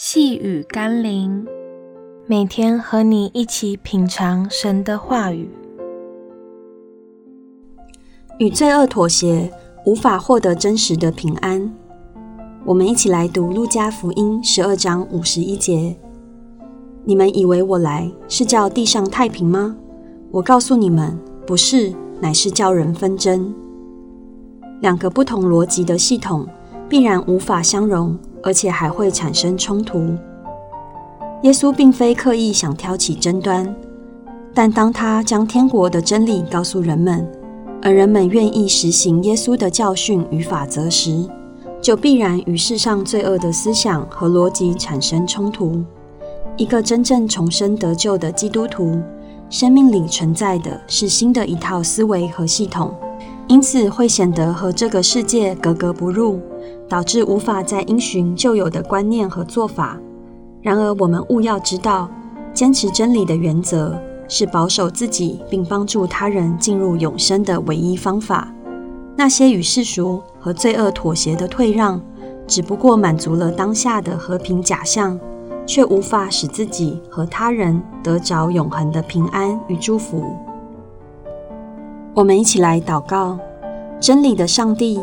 细雨甘霖，每天和你一起品尝神的话语。与罪恶妥协，无法获得真实的平安。我们一起来读《路加福音》十二章五十一节：“你们以为我来是叫地上太平吗？我告诉你们，不是，乃是叫人纷争。”两个不同逻辑的系统必然无法相容。而且还会产生冲突。耶稣并非刻意想挑起争端，但当他将天国的真理告诉人们，而人们愿意实行耶稣的教训与法则时，就必然与世上罪恶的思想和逻辑产生冲突。一个真正重生得救的基督徒，生命里存在的是新的一套思维和系统，因此会显得和这个世界格格不入。导致无法再因循旧有的观念和做法。然而，我们务要知道，坚持真理的原则是保守自己并帮助他人进入永生的唯一方法。那些与世俗和罪恶妥协的退让，只不过满足了当下的和平假象，却无法使自己和他人得着永恒的平安与祝福。我们一起来祷告：真理的上帝。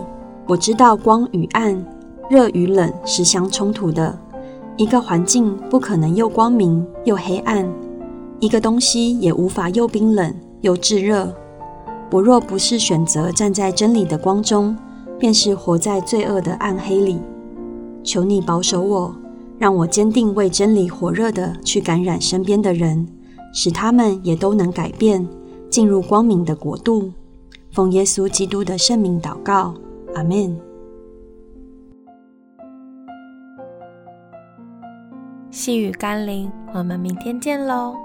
我知道光与暗、热与冷是相冲突的。一个环境不可能又光明又黑暗，一个东西也无法又冰冷又炙热。我若不是选择站在真理的光中，便是活在罪恶的暗黑里。求你保守我，让我坚定为真理火热地去感染身边的人，使他们也都能改变，进入光明的国度。奉耶稣基督的圣名祷告。阿门。细雨甘霖，我们明天见喽。